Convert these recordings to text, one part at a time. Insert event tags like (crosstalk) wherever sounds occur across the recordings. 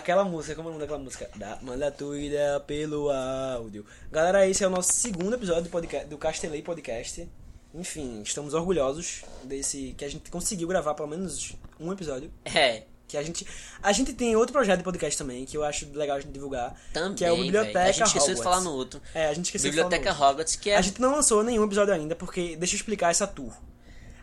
Aquela música, como é o nome daquela música? Da, manda tua ideia pelo áudio. Galera, esse é o nosso segundo episódio do, podcast, do Castelei Podcast. Enfim, estamos orgulhosos desse que a gente conseguiu gravar pelo menos um episódio. É, Que a gente. A gente tem outro projeto de podcast também, que eu acho legal a gente divulgar. também. que é o. Biblioteca A gente esqueceu de Hogwarts. falar no outro. É, a gente esqueceu Biblioteca de falar no Hogwarts, que é. A gente não lançou nenhum episódio ainda, porque. Deixa eu explicar essa tour.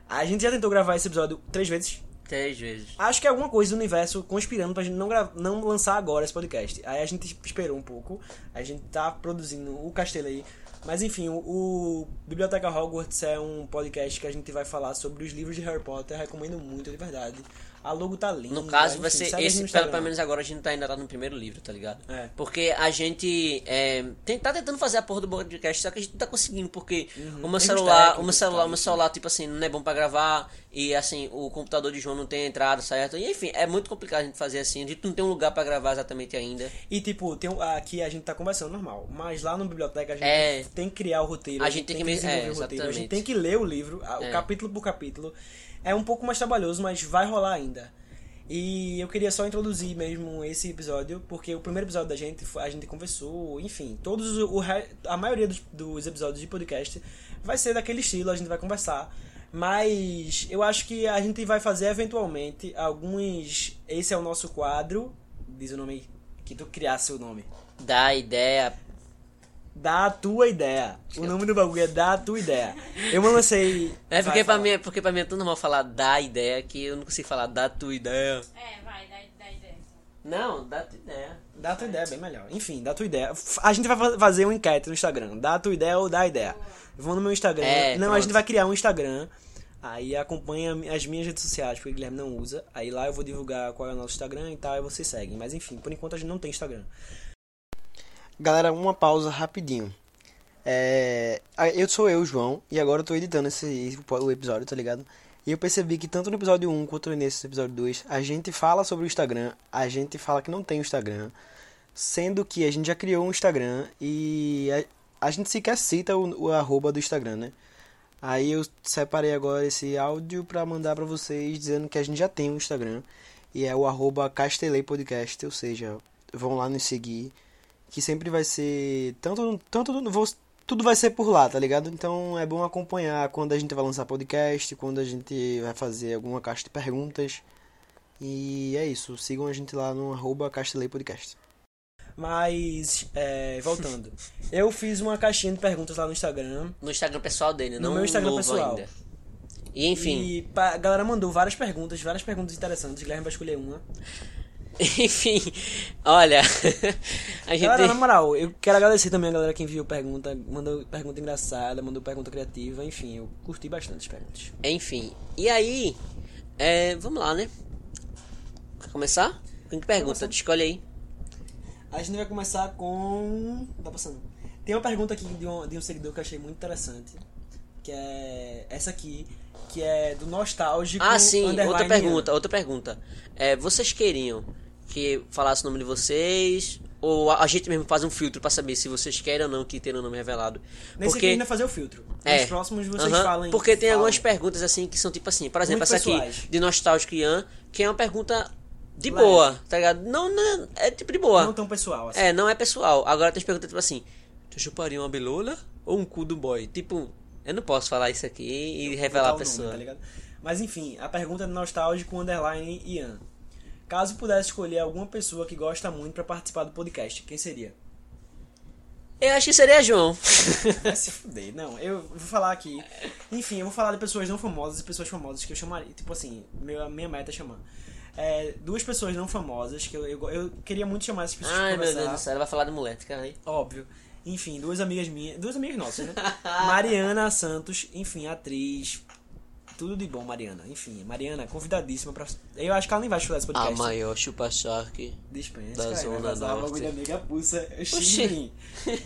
A gente já tentou gravar esse episódio três vezes. Três vezes. Acho que é alguma coisa do universo conspirando pra gente não, não lançar agora esse podcast. Aí a gente esperou um pouco. A gente tá produzindo o Castelo aí. Mas enfim, o, o Biblioteca Hogwarts é um podcast que a gente vai falar sobre os livros de Harry Potter. Recomendo muito, de verdade. A logo tá linda. No caso, vai enfim, ser a gente esse, pelo, pelo menos agora a gente tá, ainda tá no primeiro livro, tá ligado? É. Porque a gente é, tem, tá tentando fazer a porra do podcast, só que a gente não tá conseguindo, porque o meu Uhum. Celular, o técnicos meu celular, o meu enfim. celular, tipo assim, não é bom pra gravar, e assim, o computador de João não tem entrada, certo? E enfim, é muito complicado a gente fazer assim, a gente não tem um lugar pra gravar exatamente ainda. E tipo, tem, aqui a gente tá conversando normal. Mas lá no biblioteca a gente É. tem que criar o roteiro. A gente tem que me- desenvolver é, o roteiro. A gente tem que ler o livro, a- o É. capítulo por capítulo. É um pouco mais trabalhoso, mas vai rolar ainda. E eu queria só introduzir mesmo esse episódio, porque o primeiro episódio da gente, a gente conversou, enfim, todos o, a maioria dos, dos episódios de podcast vai ser daquele estilo, a gente vai conversar. Mas eu acho que a gente vai fazer eventualmente alguns. Esse é o nosso quadro. Diz o nome que tu criasse o nome. Dá ideia. Dá a tua ideia. O nome do bagulho é Dá a tua ideia. Eu me lancei. (laughs) É porque pra, mim, porque pra mim é tão normal falar da ideia que eu não consigo falar da tua ideia. É, vai, dá, dá ideia. Não, da tua ideia. Dá a tua ideia, é bem melhor. Enfim, dá a tua ideia. A gente vai fa- fazer um enquete no Instagram. Dá a tua ideia ou dá a ideia. Vão no meu Instagram. É, não, a pronto. gente vai criar um Instagram. Aí acompanha as minhas redes sociais, porque o Guilherme não usa. Aí lá eu vou divulgar qual é o nosso Instagram e tal, e vocês seguem. Mas enfim, por enquanto a gente não tem Instagram. Galera, uma pausa rapidinho. É, eu sou eu, João, e agora eu tô editando esse o episódio, tá ligado? E eu percebi que tanto no episódio 1 quanto nesse episódio 2, a gente fala sobre o Instagram, a gente fala que não tem o Instagram, sendo que a gente já criou um Instagram e a, a gente sequer cita o, o arroba do Instagram, né? Aí eu separei agora esse áudio pra mandar pra vocês dizendo que a gente já tem um Instagram e é o arroba Castelei Podcast, ou seja, vão lá nos seguir que sempre vai ser tanto tanto vou- tudo vai ser por lá, tá ligado? Então é bom acompanhar quando a gente vai lançar podcast, quando a gente vai fazer alguma caixa de perguntas. E é isso, sigam a gente lá no arroba Castelei Podcast. Mas, é, voltando, (laughs) eu fiz uma caixinha de perguntas lá no Instagram. No Instagram pessoal dele, No não meu Instagram novo pessoal. ainda. E enfim, E a galera mandou várias perguntas, várias perguntas interessantes. O Guilherme vai escolher uma. (laughs) enfim, olha, a gente Galera, na moral, eu quero agradecer também a galera que enviou pergunta, mandou pergunta engraçada, mandou pergunta criativa, enfim, eu curti bastante as perguntas. Enfim, e aí, é, vamos lá, né? Quer começar? Quem que pergunta? começar. Escolhe aí. A gente vai começar com. Tá passando. Tem uma pergunta aqui de um, de um seguidor que eu achei muito interessante. Que é essa aqui, que é do nostálgico. Ah, sim, outra pergunta, outra pergunta. É, vocês queriam que falasse o nome de vocês? Ou a a gente mesmo faz um filtro pra saber se vocês querem ou não que tenha o nome revelado? Nesse aqui Porque ainda fazer o filtro. É. Nos próximos vocês Aham, falam. Porque tem falam. algumas perguntas assim que são tipo assim, por exemplo, Muito essa aqui pessoais. de Nostálgico Ian, que é uma pergunta de Leve. boa, tá ligado? Não, não é tipo de boa. Não tão pessoal, assim. É, não é pessoal. Agora tem as perguntas tipo assim: Tu chuparia uma belola ou um cu do boy? Tipo, eu não posso falar isso aqui e revelar a o nome, pessoa. tá? Mas enfim, a pergunta é do nostálgico underline Ian. Caso pudesse escolher alguma pessoa que gosta muito pra participar do podcast, quem seria? eu acho que seria João. Vai se fuder. Não, eu vou falar aqui. Enfim, eu vou falar de pessoas não famosas e pessoas famosas que eu chamaria. Tipo assim, meu, minha meta é chamar. É, duas pessoas não famosas que eu, eu, eu queria muito chamar essas pessoas Ai pra meu Deus do céu, ela vai falar de mulher, cara aí. Óbvio. Enfim, duas amigas minhas. Duas amigas nossas, né? Mariana Santos, enfim, atriz. Tudo de bom, Mariana. Enfim, Mariana, convidadíssima pra. Eu acho que ela nem vai estudar esse A podcast. maior chupa-shark. Da cara, Zona Norte. amiga. Enfim,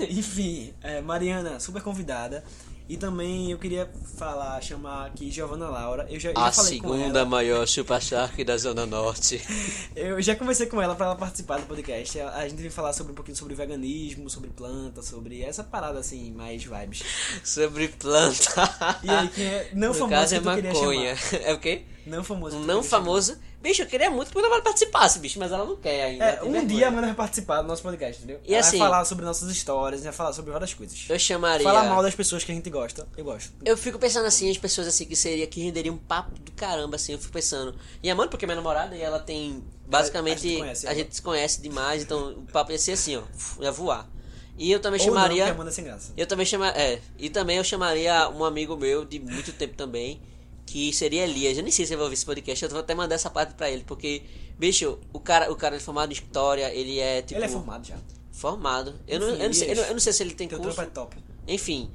enfim é, Mariana, super convidada. E também eu queria falar, chamar aqui Giovanna Laura. Eu já, eu A já segunda maior chupa shark da Zona Norte. (laughs) Eu já conversei com ela pra ela participar do podcast. A gente veio falar sobre um pouquinho sobre veganismo, sobre planta, sobre essa parada assim, mais vibes. Sobre planta. E aí, quem é não no famoso caso é maconha. chamar? (laughs) É o quê? Não famoso. Não famoso. Bicho, eu queria muito que Navarro participasse, bicho, mas ela não quer ainda. É, um vergonha. dia a Amanda vai participar do nosso podcast, entendeu? E ela assim- vai falar sobre nossas histórias, vai falar sobre várias coisas. Eu chamaria. Falar mal das pessoas que a gente gosta. Eu gosto. Eu fico pensando assim, as pessoas assim que seria que renderia um papo do caramba, assim, eu fico pensando. E a Amanda, porque é minha namorada e ela tem. Basicamente, A gente conhece a ela. gente se conhece demais, então o papo ia ser assim, ó. Ia voar. E eu também Ou não, chamaria. Amanda é sem graça. Eu também chama, é, e também eu chamaria um amigo meu de muito tempo também, que seria Elias. Eu nem sei se ele vai ouvir esse podcast, eu vou até mandar essa parte pra ele, porque, bicho, o cara, o cara é formado em história, ele é tipo Ele é formado já. formado. Eu não, Enfim, eu, não sei, eu, não, eu não sei se ele tem Teu curso. trampo é top. Enfim,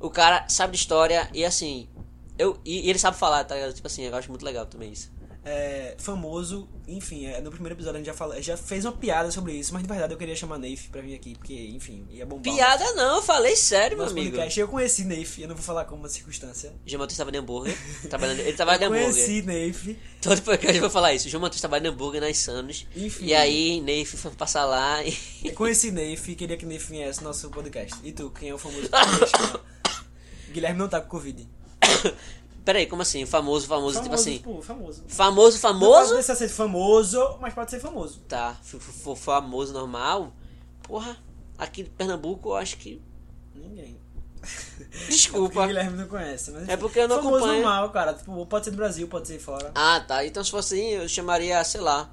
o cara sabe de história e assim, eu e, e ele sabe falar, tá ligado? Tipo assim, eu acho muito legal também isso. É, famoso, enfim, é, no primeiro episódio a gente já, fala, já fez uma piada sobre isso, mas de verdade eu queria chamar Neif pra vir aqui, porque, enfim, ia bombar. Piada não, eu falei sério, meu amigo. podcast. Eu conheci Neif, eu não vou falar como uma circunstância. João Matheus estava de hambúrguer, trabalhando, ele trabalha de Eu hambúrguer. conheci Neif. Todo podcast eu vou falar isso. João Matheus trabalha de hambúrguer nas Sanos. Enfim. E aí, Neif foi passar lá e. Eu conheci Neif e queria que Neif viesse no nosso podcast. E tu, quem é o famoso (coughs) chamar? Guilherme não tá com Covid. (coughs) Peraí, como assim? Famoso, famoso, tipo assim. pô, famoso. Famoso, Não famoso? pode ser famoso, mas pode ser famoso. Tá, famoso normal. Porra, aqui de Pernambuco eu acho que. Ninguém. (laughs) Porque Desculpa. o Guilherme não conhece. Mas, É porque eu não famoso acompanho. normal, cara. Tipo, pode ser do Brasil, pode ser fora. Ah, tá. Então se fosse assim, eu chamaria, sei lá,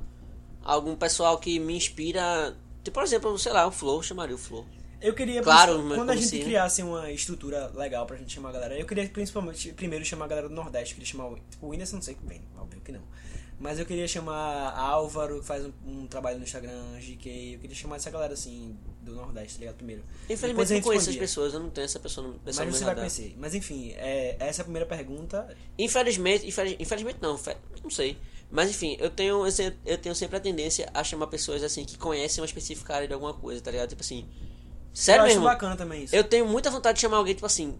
algum pessoal que me inspira. Tipo, por exemplo, sei lá, o Flow, eu chamaria o Flow. Eu queria, Claro, mas quando a gente se- criasse uma estrutura legal pra gente chamar a galera, eu queria principalmente, primeiro chamar a galera do Nordeste, eu queria chamar o, o Whindersson, não sei que vem, óbvio que não. Mas eu queria chamar Álvaro, que faz um, um trabalho no Instagram, GK, eu queria chamar essa galera assim, do Nordeste, tá ligado? Primeiro. Infelizmente eu não conheço as pessoas, eu não tenho essa pessoa no Mas você vai radar. conhecer. Mas enfim, é, essa é a primeira pergunta. Infelizmente, infeliz- infelizmente não, não sei. Mas enfim, eu tenho, eu tenho sempre a tendência a chamar pessoas assim que conhecem uma específica área de alguma coisa, tá ligado? Tipo assim. Sério eu acho mesmo? bacana também isso. Eu tenho muita vontade de chamar alguém, tipo assim,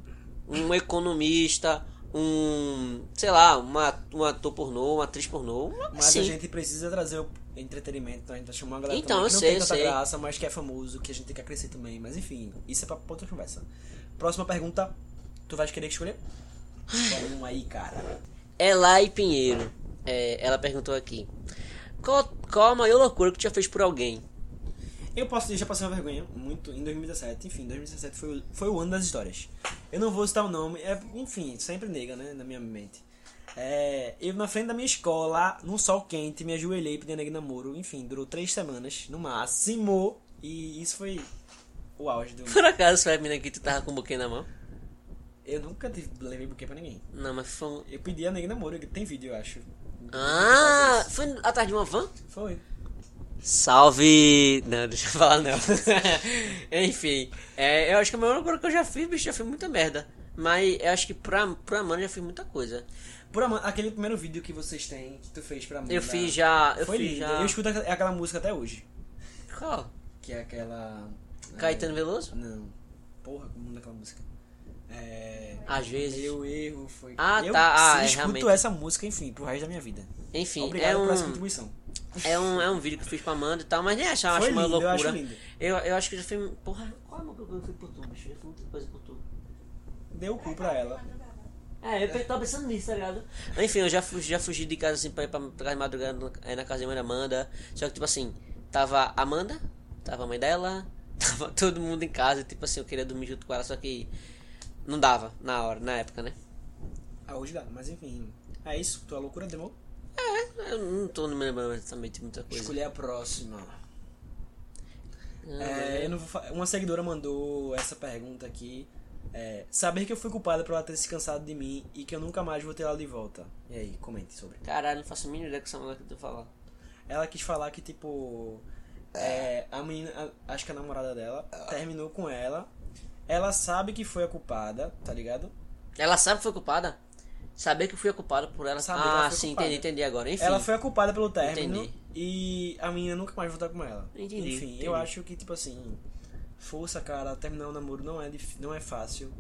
um economista, um. sei lá, uma, um ator pornô, uma atriz pornô. uma- Mas assim. a gente precisa trazer o entretenimento, então a gente vai chamar uma galera Então, também que não sei, tem tanta sei. graça, mas que é famoso, que a gente tem que crescer também. Mas enfim, isso é pra outra conversa. Próxima pergunta, tu vais querer escolher? Escolhe um aí, cara. Elai Pinheiro, é, ela perguntou aqui: qual, qual a maior loucura que tu já fez por alguém? Eu posso já passei uma vergonha, muito, em 2017. Enfim, 2017 foi, o- foi o ano das histórias. Eu não vou citar o nome, é, enfim, sempre nega, né, na minha mente. É, eu na frente da minha escola, num sol quente, me ajoelhei pedindo nega namoro. Enfim, durou três semanas, no máximo. E isso foi o auge do... (laughs) Por acaso foi a menina que tu tava com o buquê na mão? Eu nunca tive, levei buquê pra ninguém. Não, mas foi um. Eu pedi a nega namoro, tem vídeo, eu acho. Ah, foi atrás de uma van? Foi. Salve! Não, (laughs) deixa eu falar não. (laughs) Enfim, é, eu acho que a maior loucura que eu já fiz, bicho, já fiz muita merda. Mas eu acho que pra, pra Amanda eu já fiz muita coisa. Por Amanda, aquele primeiro vídeo que vocês têm, que tu fez pra Amanda. Eu fiz já. Eu Foi fiz lindo. já. Eu escuto aquela- música até hoje. Qual? Que é aquela. Caetano é, Veloso? Não. Porra, como é aquela música? É. Às vezes. Meu erro foi. Ah, eu tá. Ah, é, escuto realmente. essa música, enfim, pro resto da minha vida. Enfim, Obrigado é um, contribuição. É, um, é um vídeo que eu fiz pra Amanda e tal, mas nem acho, acho Foi uma lindo, eu loucura. acho lindo. Eu, eu acho que eu já fiz. Porra, qual é a loucura que eu fiz por tu, bicho? Eu já fiz muita coisa por tu. Deu o cu pra ela. É, eu tava pensando nisso, tá ligado? Enfim, eu já fugi, já fugi de casa assim pra ir pra, pra casa de madrugada aí na casa da mãe da Amanda. Só que, tipo assim, tava a Amanda, tava a mãe dela, (laughs) tava todo mundo em casa. E, tipo assim, eu queria dormir junto com ela, só que não dava na hora, na época, né? Ah, hoje dá, mas enfim. É isso, tua loucura demorou? Eu não tô me lembrando exatamente muita coisa. Escolher a próxima. Ah, É, eu não vou Uma seguidora mandou essa pergunta aqui. É, saber que eu fui culpada por ela ter se cansado de mim e que eu nunca mais vou ter ela de volta. E aí, comente sobre. Caralho, não faço a mínima ideia que essa mulher que tu falar. Ela quis falar que, tipo. é, a menina, a- acho que a namorada dela, terminou com ela. Ela sabe que foi a culpada, tá ligado? Ela sabe que foi culpada? Saber que fui a culpada por ela. Saber ela ah, foi sim, culpada. entendi, entendi agora. Enfim. Ela foi a culpada pelo término Entendi. e a menina nunca mais voltar com ela. Entendi, Enfim, entendi. eu acho que, tipo assim, força, cara, terminar o namoro não é, não é fácil.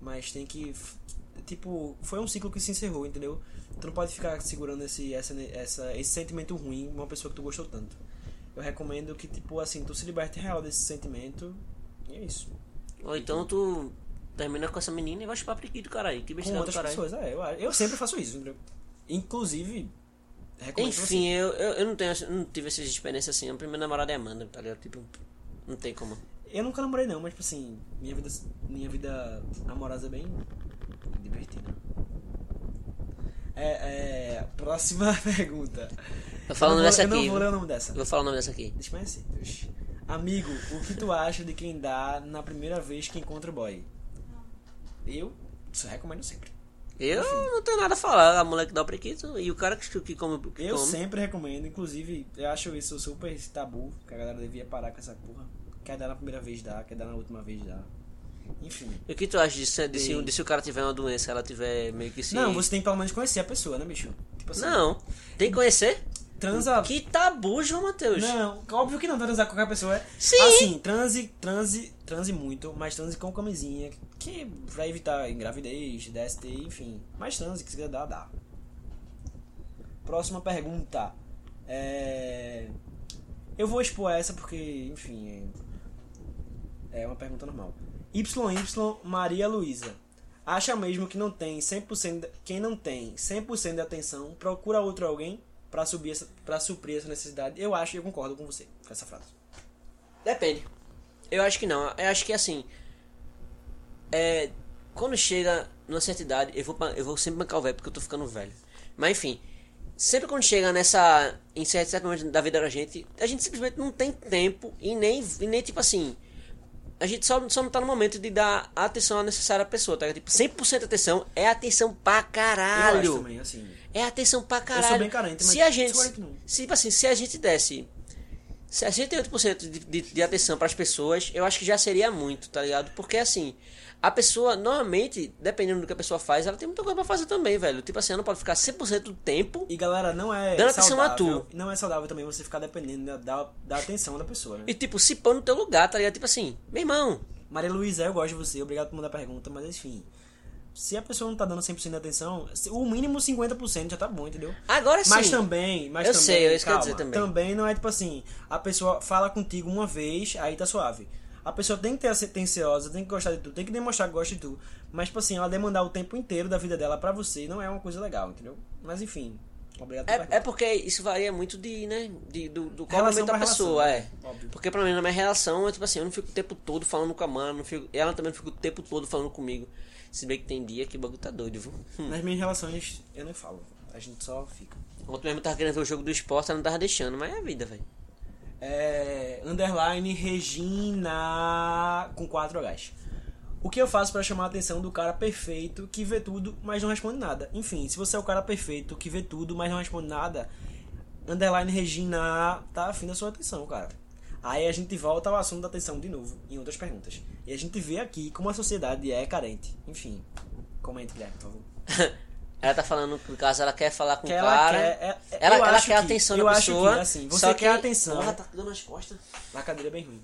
Mas tem que. Tipo, foi um ciclo que se encerrou, entendeu? Tu não pode ficar segurando esse, essa, essa, esse sentimento ruim uma pessoa que tu gostou tanto. Eu recomendo que, tipo, assim, tu se liberte real desse sentimento. E é isso. Ou então tu termina com essa menina e vai chupar priquito, caralho. Que Com besteira do outras caralho. pessoas, é. Eu, eu sempre faço isso, entendeu? Inclusive, recomendo Enfim, eu, eu, eu não tenho não tive essa experiência assim. A primeira namorada é a Amanda, tá ligado? Tipo, não tem como. Eu nunca namorei não, mas tipo assim, minha vida, minha vida amorosa é bem divertida. É, é, próxima (laughs) pergunta. Eu falo o nome vou- dessa eu não aqui. vou ler o nome dessa. Vou falar o nome dessa aqui. Oxi. Amigo, o que tu acha de quem dá na primeira vez que encontra o boy? Eu só recomendo sempre. Eu não tenho nada a falar. A mulher que dá o prequito e o cara que, que come. Que Eu come. sempre recomendo, inclusive, eu acho isso super tabu, que a galera devia parar com essa porra. Quer dar na primeira vez dá, quer dar na última vez dá. Enfim. E o que tu acha disso? De se, de se o cara tiver uma doença, ela tiver meio que se. Não, você tem que pelo menos conhecer a pessoa, né, bicho? Tipo assim, Não. Tem que conhecer? Transa Que tabu, João Matheus. Não, óbvio que não, transar com qualquer pessoa é. Sim. Assim, transe, transe, transe muito, mas transe com camisinha, que vai evitar gravidez, DST, enfim. Mas transe, que se quiser dar, dá. Próxima pergunta. É... Eu vou expor essa porque, enfim, é, é uma pergunta normal. YY Maria Luísa. Acha mesmo que não tem 100% de- quem não tem 100% de atenção procura outro alguém pra subir essa, para suprir essa necessidade? Eu acho e concordo com você com essa frase. Depende. Eu acho que não. Eu acho que assim. É. Quando chega numa certa idade, eu vou, eu vou sempre bancar o velho porque eu tô ficando velho. Mas enfim. Sempre quando chega nessa. Em certo, certo momento da vida da gente, a gente simplesmente não tem tempo e nem, e nem tipo assim. A gente só, só não tá no momento de dar a atenção necessária à pessoa, tá? Tipo, 100% de atenção é atenção pra Eu caralho. também, assim. É atenção pra sou caralho. bem carente, mas se a gente. 50 não. Se, tipo assim, se a gente desse 68% de, de, de atenção pras pessoas, eu acho que já seria muito, tá ligado? Porque assim, a pessoa, normalmente, dependendo do que a pessoa faz, ela tem muita coisa pra fazer também, velho. Tipo assim, ela não pode ficar 100% do tempo. E galera, não é Dando atenção a saudável. Não é saudável também você ficar dependendo da, da, atenção da pessoa, né? E tipo, se pôr no teu lugar, tá ligado? Tipo assim, meu irmão, Maria Luísa, eu gosto de você, obrigado por mandar a pergunta, mas enfim. Se a pessoa não tá dando 100% de atenção, o mínimo 50% já tá bom, entendeu? agora sim. Mas também, mas Eu também, sei, é eu calma, dizer também. não é tipo assim, a pessoa fala contigo uma vez, aí tá suave. A pessoa tem que ter ser atenciosa, tem que gostar de tu, tem que demonstrar que gosta de tu. Mas, tipo assim, ela demandar o tempo inteiro da vida dela pra você não é uma coisa legal, entendeu? Mas enfim, obrigado É, é porque isso varia muito de, né? De, do, do momento da pessoa, relação, é. óbvio. Porque pra mim, na minha relação, é tipo assim, eu não fico o tempo todo falando com a mano, não fico, ela também não fica o tempo todo falando comigo. Se bem que tem dia que o bagulho tá doido, viu? Hum. Nas minhas relações, eu não falo. A gente só fica. Ontem mesmo eu tava querendo ver o jogo do esporte, ela não tava deixando, mas é a vida, velho. É, underline Regina com 4 Hs. O que eu faço pra chamar a atenção do cara perfeito que vê tudo, mas não responde nada? Enfim, se você é o cara perfeito que vê tudo, mas não responde nada, underline Regina tá afim da sua atenção, cara. Aí a gente volta ao assunto da atenção de novo, em outras perguntas. E a gente vê aqui como a sociedade é carente. Enfim, comente, Guilherme, por favor. (laughs) Ela tá falando no caso ela quer falar com Que o ela cara. quer- é- é- ela, ela acho quer a que- atenção da acho que, pessoa. assim, você só quer que- atenção. Porra, tá dando nas costas. A cadeira é bem ruim.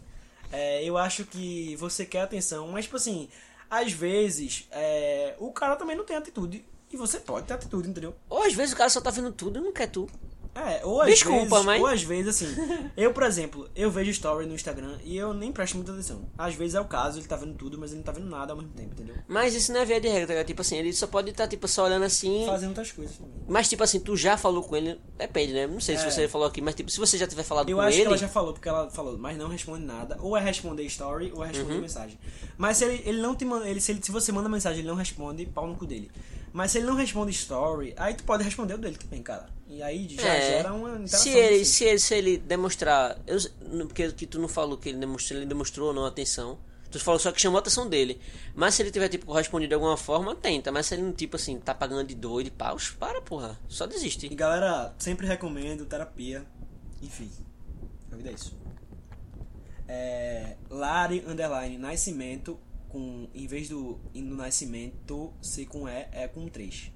É, eu acho que você quer atenção, mas, tipo assim, às vezes é, o cara também não tem atitude. E você pode ter atitude, entendeu? Ou às vezes o cara só tá vendo tudo e não quer tu. É, ou às Desculpa, vezes, mas- ou às vezes, assim, (laughs) eu, por exemplo, eu vejo story no Instagram e eu nem presto muita atenção. Às vezes é o caso, ele tá vendo tudo, mas ele não tá vendo nada ao mesmo tempo, entendeu? Mas isso não é via de regra, tá? Tipo assim, ele só pode estar, tipo, só olhando assim. Fazendo outras coisas também. Mas, tipo assim, tu já falou com ele. Depende, né? Não sei se É. você falou aqui, mas, tipo, se você já tiver falado Eu com acho ele. que ela já falou, porque ela falou, mas não responde nada. Ou é responder story, ou é responder mensagem. Mas se ele, ele não te manda. Ele, se, ele, se você manda mensagem ele não responde, pau no cu dele. Mas se ele não responde story, aí tu pode responder o dele também, cara. E aí já É. gera uma interação. se ele, se ele, se ele demonstrar. Eu, não- porque que tu não falou que ele demonstrou, ele demonstrou ou não atenção. Tu falou só que chamou a atenção dele. Mas se ele tiver, tipo, correspondido de alguma forma, tenta. Mas se ele, tipo assim, tá pagando de doido e paus, para, porra. Só E desiste. galera, sempre recomendo terapia. Enfim, a vida é isso. É, Lari Underline Nascimento, com, em vez do, do Nascimento ser com E, é com 3.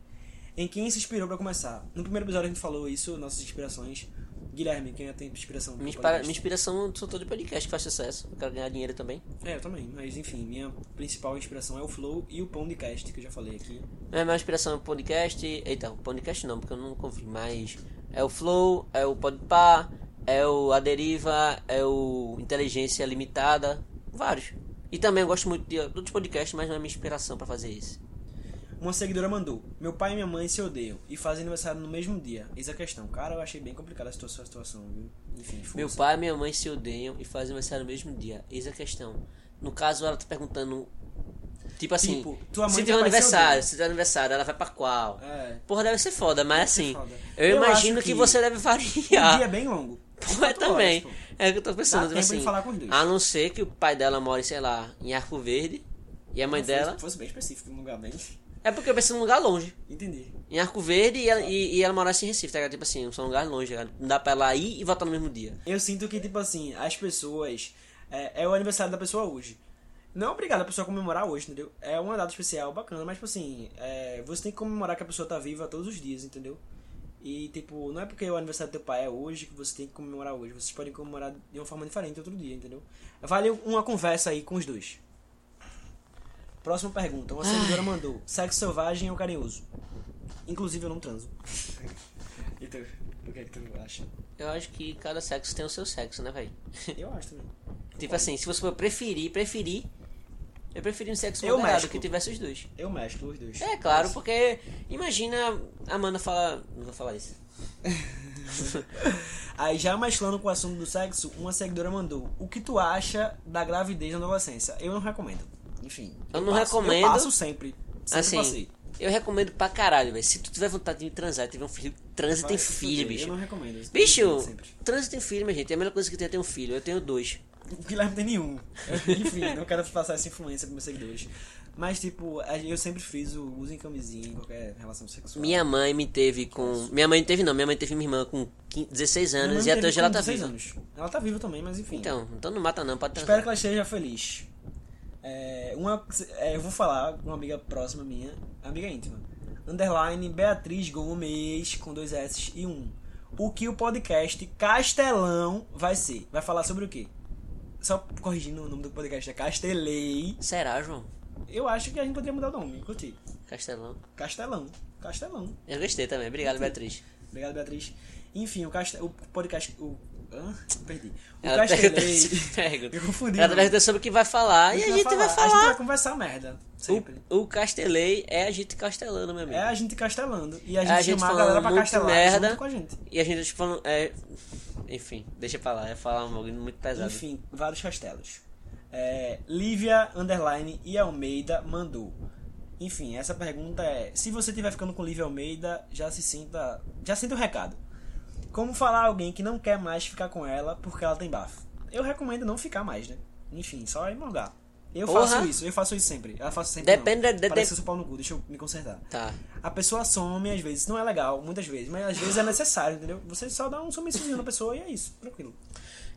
Em quem se inspirou pra começar? No primeiro episódio a gente falou isso, nossas inspirações. Guilherme, quem é a tua inspiração? Minha, inspira- podcast? minha inspiração sou todo podcast que faz sucesso. Eu quero ganhar dinheiro também. É, eu também, mas enfim, minha principal inspiração é o Flow e o Pão de Cast, que eu já falei aqui. Minha maior inspiração é o podcast. Eita, o podcast não, porque eu não confio, mas é o Flow, é o Podpah, é o A Deriva, é o Inteligência Limitada, vários. E também eu gosto muito de outros podcasts, mas não é minha inspiração pra fazer isso. Uma seguidora mandou: Meu pai e minha mãe se odeiam e fazem aniversário no mesmo dia. Eis a questão. Cara, eu achei bem complicada a situa- sua situação, viu? Enfim, força. Meu pai e minha mãe se odeiam e fazem aniversário no mesmo dia. Eis a questão. No caso, ela tá perguntando. Tipo assim, Tipo, tua mãe se tem um aniversário, se tem um aniversário, ela vai pra qual? É. Porra, deve ser foda, mas assim, foda. eu, Eu imagino que, que você deve Um variar. dia é bem longo. (laughs) Pô, é também. horas, pô. é o que eu tô pensando, Dá tipo assim. falar com dois. A não ser que o pai dela more, sei lá, em Arco Verde. E a mãe Não, dela. Fosse, fosse bem específico, num lugar bem. É porque eu pensei num lugar longe. Entendi. Em Arco Verde e ela, e, e ela morasse em Recife, tá ligado? Tipo assim, são lugares longe, tá? Não dá pra ela ir e voltar no mesmo dia. Eu sinto que, tipo assim, as pessoas. É, é o aniversário da pessoa hoje. Não é obrigado a pessoa comemorar hoje, entendeu? É uma data especial bacana, mas, tipo assim, é, você tem que comemorar que a pessoa tá viva todos os dias, entendeu? E, tipo, não é porque o aniversário do teu pai é hoje que você tem que comemorar hoje. Vocês podem comemorar de uma forma diferente outro dia, entendeu? Vale uma conversa aí com os dois. Próxima pergunta. Uma seguidora mandou: sexo selvagem ou carinhoso? Inclusive, eu não transo. (laughs) e tu? O que é que tu acha? Eu acho que cada sexo tem o seu sexo, né, velho? (laughs) Eu acho também. (laughs) tipo assim, se você for preferir, preferir. Eu preferi um sexo Eu moderado mesclo. que tivesse os dois. Eu mesclo os dois. É claro, porque imagina a Amanda fala. Não vou falar isso. Aí já mesclando com o assunto do sexo, uma seguidora mandou: O que tu acha da gravidez na adolescência? Eu não recomendo. Enfim. Eu não passo, recomendo. Eu passo sempre. Sempre assim, passei. eu recomendo pra caralho, velho. Se tu tiver vontade de transar, tiver um filho, transa tem filho, bicho. Eu não recomendo. Eu Bicho, transa tem filho, minha gente. É a melhor coisa que tem é ter um filho. Eu tenho dois. O Guilherme não tem nenhum. Enfim, não quero passar essa influência pros meus seguidores. Mas, tipo, eu sempre fiz o uso em camisinha em qualquer relação sexual. Minha mãe me teve com. Minha mãe teve não, minha mãe teve minha irmã com 15, 16 Minha anos e até hoje ela tá 16 viva. anos. Ela tá viva também, mas enfim. Então, então não mata não, pode Espero transar. que ela esteja feliz. É, uma, é, eu vou falar com uma amiga próxima minha, amiga íntima. Underline Beatriz Gomes, com dois S e um. O que o podcast Castelão vai ser? Vai falar sobre o quê? Só corrigindo o nome do podcast, é Castelei. Será, João? Eu acho que a gente poderia mudar o nome, curti. Castelão. Castelão. Castelão. Eu gostei também. Obrigado, Beatriz. Obrigado, Beatriz. Enfim, o, caste, o podcast. O, hã? Perdi. O Ela pergunta, Castelei. (laughs) pergunta. Eu confundi. Ela perguntando sobre o que vai falar e a gente vai A gente falar. vai conversar merda. Sempre. O, o Castelei é a gente castelando, meu amigo. É a gente castelando. E a É gente, a gente chamar a galera pra castelar merda. junto com a gente. E a gente falando. É... Enfim, deixa pra lá. É falar um bagulho muito pesado. Enfim, vários castelos. É, Lívia Underline e Almeida mandou. Enfim, essa pergunta é: se você estiver ficando com Lívia Almeida, já se sinta. Já sinta o recado. Como falar a alguém que não quer mais ficar com ela porque ela tem bafo? Eu recomendo não ficar mais, né? Enfim, só ir morgar. Eu Porra. faço isso, eu faço isso sempre. Eu faço sempre. Depende não. de- de- Parece que eu sou pau no cu, deixa eu me consertar. Tá. A pessoa some às vezes, não é legal, muitas vezes, mas às vezes é necessário, entendeu? Você só dá um sumiçozinho na pessoa e é isso, tranquilo.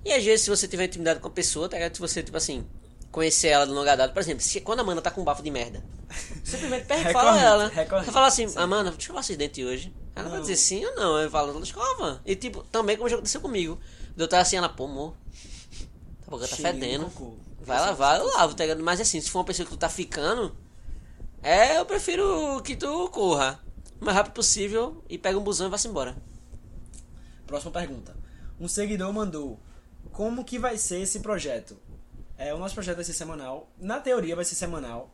E às vezes, se você tiver intimidade com a pessoa, tá ligado? Se você, tipo assim, conhecer ela de longa data, por exemplo, se, quando a Amanda tá com um bafo de merda, (laughs) simplesmente pega e fala ela. recorrente. Fala assim, Amanda, deixa eu escovar esses dentes hoje. Ela vai Não. dizer sim ou não. Eu falo, ela escova. E tipo, também como já aconteceu comigo. Eu tava assim, ela, pô, amor, a boca tá Cheirinho de fedendo. Vai lavar, eu lavo, tá ligado? Mas assim, se for uma pessoa que tu tá ficando, é, eu prefiro que tu corra o mais rápido possível e pega um busão e vá-se embora. Próxima pergunta. Um seguidor mandou: Como que vai ser esse projeto? É, o nosso projeto vai ser semanal. Na teoria vai ser semanal.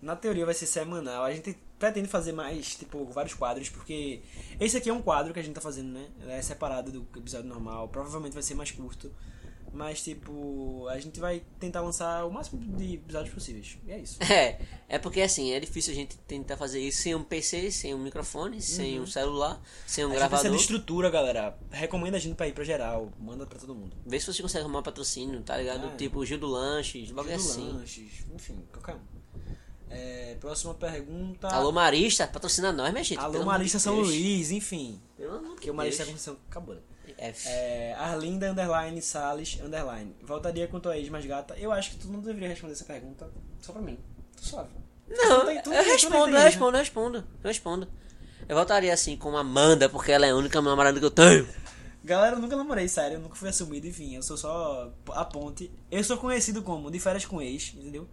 Na teoria vai ser semanal. A gente pretende fazer mais, tipo, vários quadros, porque esse aqui é um quadro que a gente tá fazendo, né? É separado do episódio normal. Provavelmente vai ser mais curto. Mas, tipo, a gente vai tentar lançar o máximo de episódios possíveis. E é isso. (laughs) É, é porque assim, é difícil a gente tentar fazer isso sem um PC, sem um microfone, sem um celular, sem um Uhum. a gente precisa gravador. de estrutura, galera. Recomenda a gente pra ir pra geral. Manda pra todo mundo. Vê se você consegue arrumar um patrocínio, tá ligado? Ah. Tipo, Gil do Lanches, logo Gil do assim. Lanches, enfim, qualquer um. É, próxima pergunta. Alô Marista, patrocina nós, minha gente. Alô Marista São Deus. Luís, enfim. Pelo amor Porque o Marista Deus. aconteceu. Acabou, né? F. É, Arlinda Underline Salles Underline. Voltaria com tua ex mais gata? Eu acho que tu não deveria responder essa pergunta só pra mim. Tô suave. Não, Tu tem- tu eu tu respondo, eu né? respondo, eu respondo, eu respondo. Eu voltaria assim com Amanda, porque ela é a única namorada que eu tenho. Galera, eu nunca namorei, sério, eu nunca fui assumido, enfim, eu sou só a ponte. Eu sou conhecido como de férias com ex, entendeu?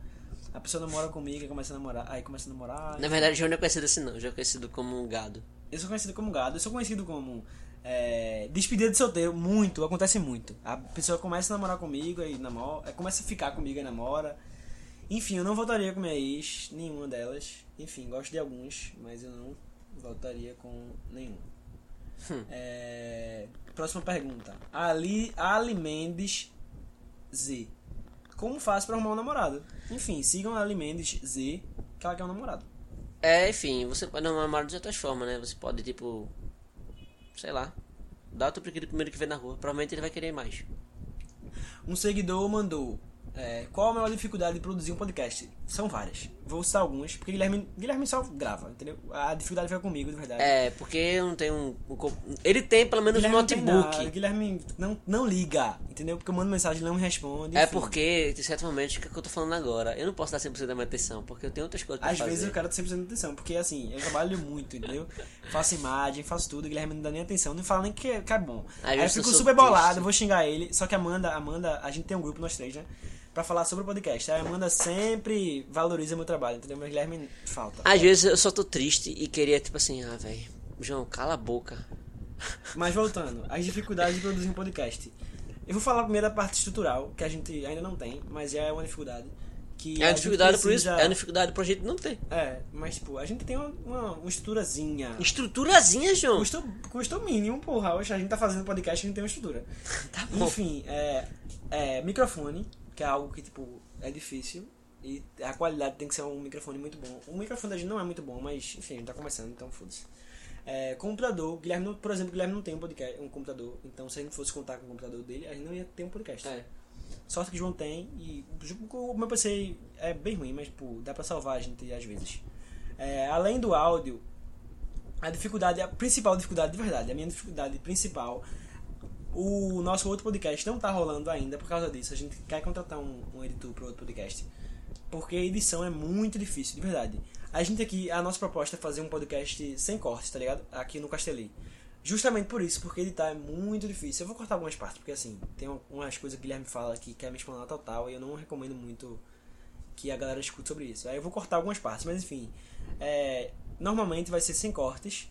A pessoa namora comigo, começa a namorar, aí começa a namorar. Na verdade, João não é conhecido assim, não. João é conhecido como um gado. Eu sou conhecido como gado, eu sou conhecido como é, despedida de solteiro, muito, acontece muito. A pessoa começa a namorar comigo, aí namora, começa a ficar comigo e namora. Enfim, eu não voltaria com minha ex, nenhuma delas. Enfim, gosto de alguns, mas eu não voltaria com nenhum. Hum. É, próxima pergunta. Ali, Ali Mendes Z. Como faço pra arrumar um namorado? Enfim, sigam a Ali Mendes Z, que ela quer um namorado. É, enfim, você pode namorar de outras formas, né? Você pode, tipo. Sei lá. Dá o teu primeiro que vê na rua. Provavelmente ele vai querer mais. Um seguidor mandou. É, qual a maior dificuldade de produzir um podcast? São várias. Vou citar algumas, porque Guilherme, Guilherme só grava, entendeu? A dificuldade foi comigo, de verdade. É, porque eu não tenho um. um ele tem pelo menos um Guilherme não tem notebook. nada, Guilherme não, não liga, entendeu? Porque eu mando mensagem e ele não me responde. É enfim. porque, de certo momento, o que é que eu tô falando agora? Eu não posso dar 100% da minha atenção, porque eu tenho outras coisas pra Às fazer. vezes eu quero 100% de atenção, porque assim, eu trabalho muito, entendeu? (laughs) faço imagem, faço tudo, Guilherme não dá nem atenção, não fala nem que, que é bom. Às Aí eu eu fico super triste. bolado, vou xingar ele, só que Amanda, Amanda, a gente tem um grupo, nós três, né? Pra falar sobre o podcast. A Amanda sempre valoriza meu trabalho, entendeu? Mas Guilherme falta. Às vezes eu só tô triste e queria, tipo assim, ah, velho, João, cala a boca. Mas voltando, as dificuldades de produzir um podcast. Eu vou falar primeiro da parte estrutural, que a gente ainda não tem, mas é uma dificuldade. Que É uma dificuldade por isso, é uma dificuldade pro gente não ter. É, mas tipo, a gente tem uma, uma, uma estruturazinha. Estruturazinha, João. Custou, custou mínimo, porra. Hoje a gente tá fazendo podcast, a gente tem uma estrutura. (laughs) Tá bom. Enfim, é, é, microfone, que é algo que, tipo, é difícil. E a qualidade tem que ser um microfone muito bom. O microfone da gente não é muito bom, mas, enfim, a gente tá começando, então foda-se. É, computador, Guilherme, não- por exemplo, Guilherme não tem um podcast, um computador. Então, se a gente fosse contar com o computador dele, a gente não ia ter um podcast. É. Sorte que o João tem e o meu PC é bem ruim, mas tipo, dá pra salvar a gente às vezes. É, além do áudio, a dificuldade, a principal dificuldade de verdade, a minha dificuldade principal, o nosso outro podcast não tá rolando ainda por causa disso. A gente quer contratar um, um editor pro outro podcast. Porque edição é muito difícil, de verdade. A gente aqui, a nossa proposta é fazer um podcast sem cortes, tá ligado? Aqui no Casteli. Justamente por isso, porque editar é muito difícil. Eu vou cortar algumas partes, porque assim, tem um- umas coisas que o Guilherme fala que quer me explanar total e eu não recomendo muito que a galera escute sobre isso. Aí eu vou cortar algumas partes, mas enfim. é, normalmente vai ser sem cortes.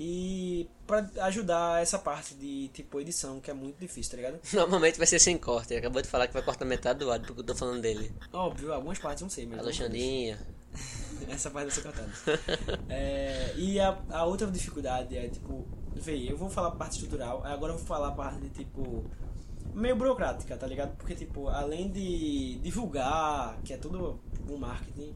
E pra ajudar essa parte de tipo edição, que é muito difícil, tá ligado? (laughs) Normalmente vai ser sem corte. Ele acabou de falar que vai cortar metade do áudio porque eu tô falando dele. Óbvio, algumas partes não sei, mas. Alexandrinha. (laughs) Essa parte vai ser cortada. É, e a, a outra dificuldade é, tipo, vê, eu vou falar a parte estrutural, agora eu vou falar a parte, de, tipo, meio burocrática, tá ligado? Porque, tipo, além de divulgar, que é tudo um marketing,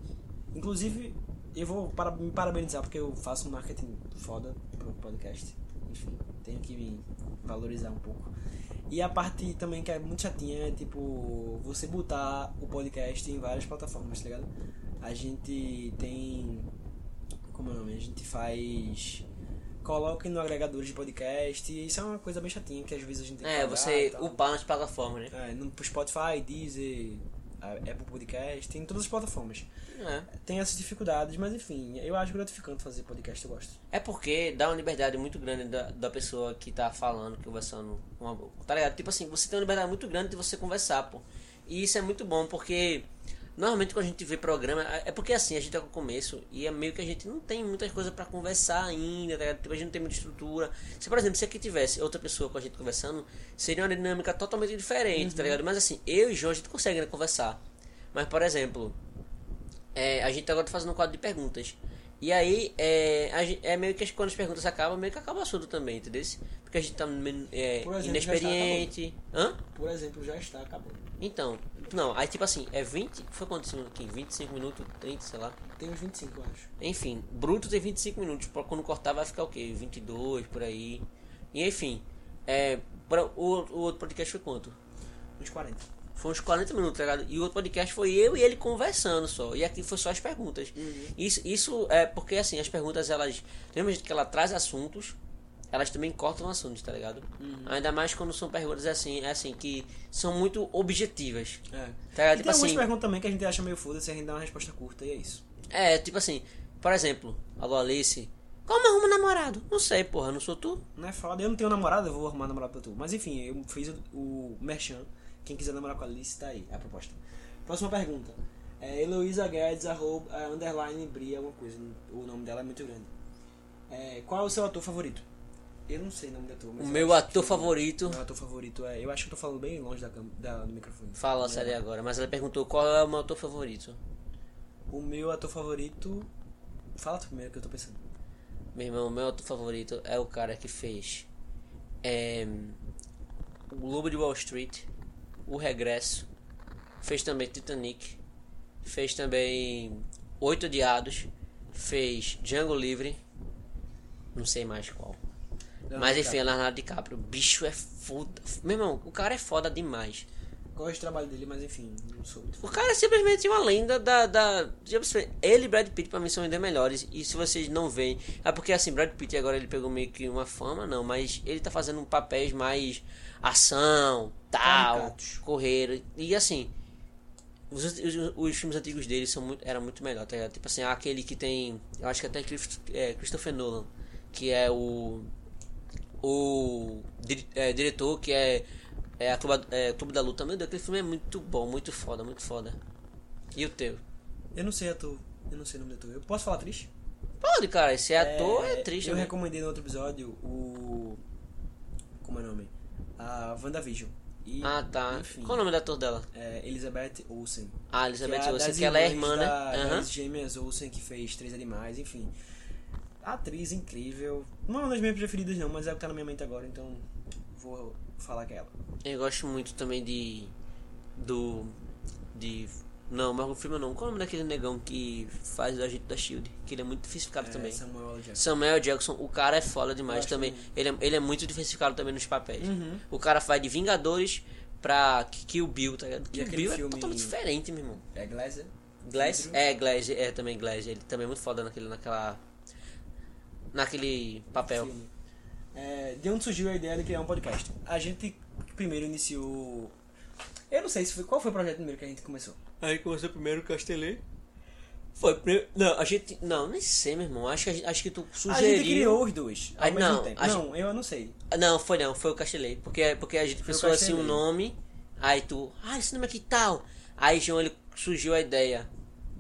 inclusive, eu vou para, me parabenizar porque eu faço um marketing foda pro podcast. Enfim, tenho que me valorizar um pouco. E a parte também que é muito chatinha é, tipo, você botar o podcast em várias plataformas, tá ligado? A gente tem. Como é o nome? A gente faz. Coloca no agregadores de podcast. E isso é uma coisa bem chatinha que às vezes a gente tem que É, pagar você upar nas plataformas, né? É, no Spotify, Deezer, a Apple Podcast, em todas as plataformas. É. Tem essas dificuldades, mas enfim, eu acho gratificante fazer podcast, eu gosto. É porque dá uma liberdade muito grande da, da pessoa que tá falando, conversando com a boca. Tá ligado? Tipo assim, você tem uma liberdade muito grande de você conversar, pô. E isso é muito bom, porque normalmente quando a gente vê programa, é porque assim, a gente tá com o começo e é meio que a gente não tem muitas coisas pra conversar ainda, tá ligado? Tipo, a gente não tem muita estrutura. Se, por exemplo, se aqui tivesse outra pessoa com a gente conversando, seria uma dinâmica totalmente diferente, tá ligado? Mas assim, eu e João a gente consegue né, conversar. Mas, por exemplo, é, a gente agora tá fazendo um quadro de perguntas. E aí, é, é meio que quando as perguntas acabam, meio que acaba o assunto também, entendeu? Porque a gente tá é, exemplo, inexperiente. Hã? Por exemplo, já está acabando. Então, não, aí tipo assim, é 20. Foi quantos minutos aqui? 25 minutos, 30, sei lá. Tem uns 25, eu acho. Enfim, bruto tem 25 minutos. pra Quando cortar vai ficar o quê? 22 por aí. E enfim, é, pra, o, o outro podcast foi quanto? Uns 40. Foi uns 40 minutos, tá ligado? E o outro podcast foi eu e ele conversando só. E aqui foi só as perguntas. Isso, isso é porque, assim, as perguntas, elas. Lembra que ela traz assuntos, elas também cortam assuntos, tá ligado? Ainda mais quando são perguntas assim, é assim, que são muito objetivas. É. Tá ligado? E Tipo tem algumas assim. perguntas também que a gente acha meio foda-se, a gente dá uma resposta curta e é isso. É, tipo assim, por exemplo, alô Alice, Como arruma namorado? Não sei, porra, não sou tu? Não é foda. Eu não tenho namorada, eu vou arrumar namorado pra tu. Mas enfim, eu fiz o, o merchan. Quem quiser namorar com a Alice, tá aí, a proposta. Próxima pergunta. É Heloísa Guedes, arroba, é, underline, Bria, alguma coisa. O nome dela é muito grande. É, qual é o seu ator favorito? Eu não sei o nome do ator. mas O eu meu ator favorito. Meu ator favorito é... Eu acho que eu tô falando bem longe da, da- do microfone. Fala sério agora, mas ela perguntou qual é o meu ator favorito. O meu ator favorito... Fala tu primeiro que eu tô pensando. Meu irmão, meu ator favorito é o cara que fez é, o Lobo de Wall Street, O Regresso, fez também Titanic, fez também Oito Odiados, fez Django Livre, não sei mais qual. Mas enfim, é Leonardo DiCaprio. O bicho é foda. Meu irmão, o cara é foda demais. Gosto do trabalho dele, mas enfim, não sou muito. O cara é simplesmente uma lenda da. da ele e Brad Pitt pra mim são ainda melhores. E se vocês não veem. É porque assim, Brad Pitt agora ele pegou meio que uma fama, não. Mas ele tá fazendo papéis mais ação, tal, Caricatos. correr. E assim. Os, os, os filmes antigos dele são muito, eram muito melhor, tá ligado? Tipo assim, aquele que tem. Eu acho que até é, Christopher Nolan. Que é o. O é, diretor que é. É a Clube, é, Clube da Luta. Meu Deus, aquele filme é muito bom, muito foda, muito foda. E o teu? Eu não sei ator. Eu não sei o nome do ator. Eu posso falar triste? Pode, cara, esse ator é, triste. Eu né? recomendei no outro episódio o. Como é o nome? A WandaVision. E, Ah, tá. Enfim, Qual o nome da ator dela? É Elizabeth Olsen. Ah, Elizabeth que é Olsen, que ela é irmã, né? da- Aham. Das gêmeas Olsen que fez Três Animais, enfim. Atriz incrível. Não é uma das minhas preferidas, não, mas é o que tá na minha mente agora, então vou falar que é ela. Eu gosto muito também de. Do. De. Não, mas o filme não. Qual é o nome daquele negão que faz o agente da Shield? Que ele é muito diversificado É, também. Samuel. Jackson. Samuel Jackson, o cara é foda demais também. muito. Ele é, ele é muito diversificado também nos papéis. Uhum. O cara faz de Vingadores pra Kill Bill, tá ligado? Kill Bill filme- é totalmente diferente, meu irmão. É Glazer? Glass? É, Glass, é também Glass. Ele também é muito foda naquele, naquela. Naquele papel. É, de onde surgiu a ideia de criar um podcast? A gente primeiro iniciou. Eu não sei se foi. Qual foi o projeto primeiro que a gente começou? Aí começou primeiro o Castelê. Foi primeiro. Não, a gente. Não, nem sei, meu irmão. Acho que, a gente- acho que tu A sugeriu. gente criou os dois ao Aí, mesmo não, tempo. a Não, eu não sei. Não, foi não, foi o Castelê. Porque, porque a gente Foi pensou assim um nome. Aí tu. Ah, esse nome aqui tal. Aí João ele surgiu a ideia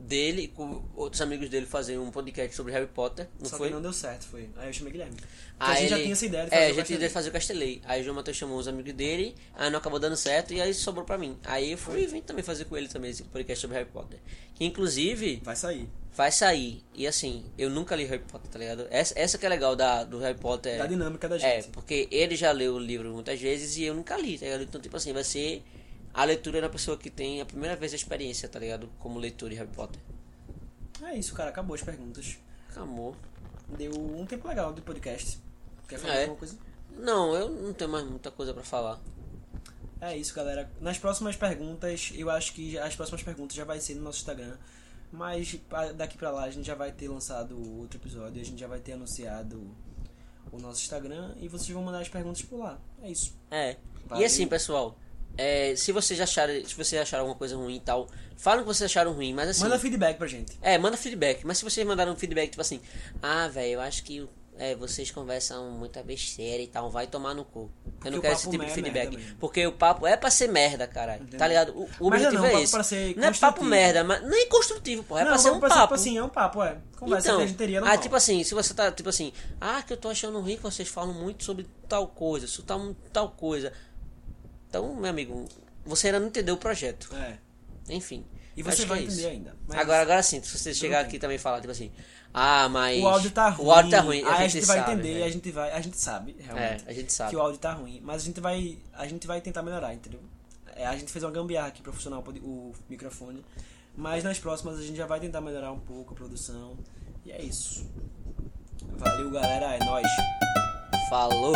dele com outros amigos dele fazer um podcast sobre Harry Potter. Não Só foi? que não deu certo, foi. Aí eu chamei Guilherme. Aí a gente já ele- tinha essa ideia de É, fazer a o gente tinha ideia de Castelê. fazer o Castelei. Aí o João Matheus chamou os amigos dele, aí não acabou dando certo, e aí sobrou pra mim. Aí eu fui e vim também fazer com ele também esse podcast sobre Harry Potter. Que inclusive Vai sair. vai sair. E assim, eu nunca li Harry Potter, tá ligado? Essa, essa que é legal da, do Harry Potter. Da dinâmica da É, gente. porque ele já leu o livro muitas vezes e eu nunca li, tá ligado? Então, tipo assim, vai ser a leitura da pessoa que tem a primeira vez a experiência, tá ligado? Como leitor de Harry Potter. É isso, cara. Acabou as perguntas. Acabou. Deu um tempo legal de podcast. Quer falar É. alguma coisa? Não, eu não tenho mais muita coisa pra falar. É isso, galera. Nas próximas perguntas, eu acho que as próximas perguntas já vai ser no nosso Instagram. Mas daqui pra lá a gente já vai ter lançado outro episódio, a gente já vai ter anunciado o nosso Instagram e vocês vão mandar as perguntas por lá. É isso. É. Valeu. E assim, pessoal, é, se vocês acharem, se vocês acharam alguma coisa ruim e tal, falem o que vocês acharam ruim, mas assim. Manda feedback pra gente. É, manda feedback. Mas se vocês mandaram um feedback, tipo assim, ah, velho, eu acho que é, vocês conversam muita besteira e tal, vai tomar no cu. Porque eu não quero esse tipo de é feedback. merda mesmo. Porque o papo é pra ser merda, caralho. Tá ligado? O, o objetivo não, é papo esse. não é papo merda, mas nem construtivo, porra. É pra ser um papo. Tipo assim, é um papo, é. Conversa então, que a gente teria ah, normal. tipo assim, se você tá, tipo assim, ah, que eu tô achando ruim que vocês falam muito sobre tal coisa, sobre tal, tal coisa. Então, meu amigo, você ainda não entendeu o projeto. É. Enfim. E você vai é isso. entender ainda. Mas Agora, agora sim, se você chegar bem. aqui também e falar, tipo assim, ah, mas. o áudio tá ruim. O áudio tá ruim. Aí a gente, vai sabe, entender, né? a gente vai. A gente sabe, realmente. É, a gente sabe. que o áudio tá ruim, mas a gente vai, a gente vai tentar melhorar, entendeu? É, a gente fez uma gambiarra aqui pra funcionar o microfone, mas nas próximas a gente já vai tentar melhorar um pouco a produção. E é isso. Valeu, galera, é nóis. Falou!